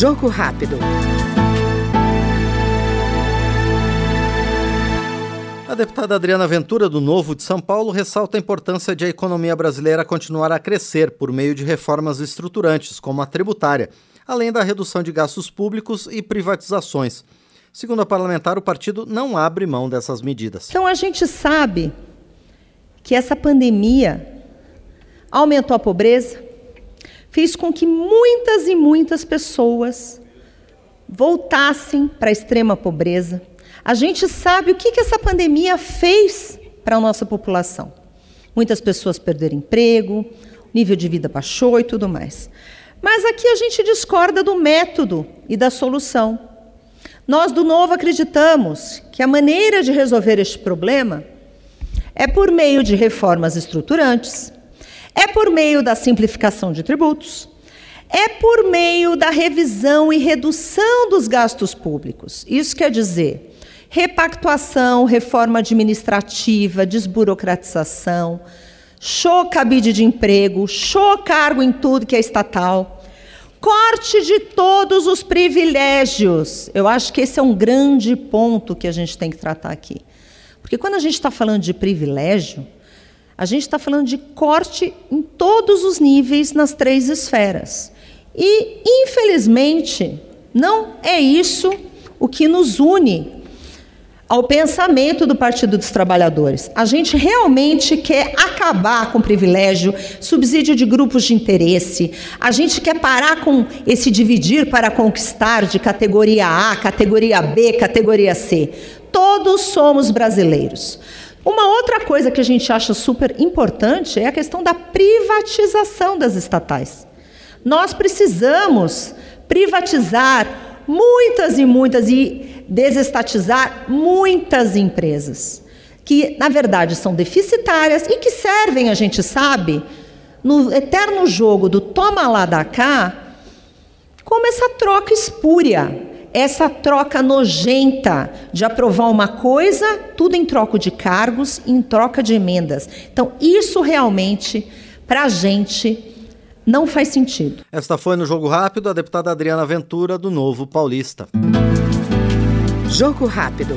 Jogo rápido. A deputada Adriana Ventura, do Novo de São Paulo, ressalta a importância de a economia brasileira continuar a crescer por meio de reformas estruturantes, como a tributária, além da redução de gastos públicos e privatizações. Segundo a parlamentar, o partido não abre mão dessas medidas. Então a gente sabe que essa pandemia aumentou a pobreza, fez com que muitas e muitas pessoas voltassem para a extrema pobreza, a gente sabe o que, que essa pandemia fez para a nossa população. Muitas pessoas perderam emprego, nível de vida baixou e tudo mais. Mas aqui a gente discorda do método e da solução. Nós do Novo acreditamos que a maneira de resolver este problema é por meio de reformas estruturantes, é por meio da simplificação de tributos, é por meio da revisão e redução dos gastos públicos. Isso quer dizer repactuação, reforma administrativa, desburocratização, show cabide de emprego, show cargo em tudo que é estatal, corte de todos os privilégios. Eu acho que esse é um grande ponto que a gente tem que tratar aqui. Porque quando a gente está falando de privilégio, a gente está falando de corte em todos os níveis nas três esferas. E, infelizmente, não é isso o que nos une ao pensamento do Partido dos Trabalhadores. A gente realmente quer acabar com privilégio, subsídio de grupos de interesse. A gente quer parar com esse dividir para conquistar de categoria A, categoria B, categoria C. Todos somos brasileiros. Uma outra coisa que a gente acha super importante é a questão da privatização das estatais. Nós precisamos privatizar muitas e muitas e desestatizar muitas empresas que, na verdade, são deficitárias e que servem, a gente sabe, no eterno jogo do toma lá da cá, como essa troca espúria, essa troca nojenta de aprovar uma coisa, tudo em troca de cargos, em troca de emendas. Então, isso realmente, para a gente, não faz sentido. Esta foi no Jogo Rápido a deputada Adriana Ventura, do Novo Paulista. Jogo rápido.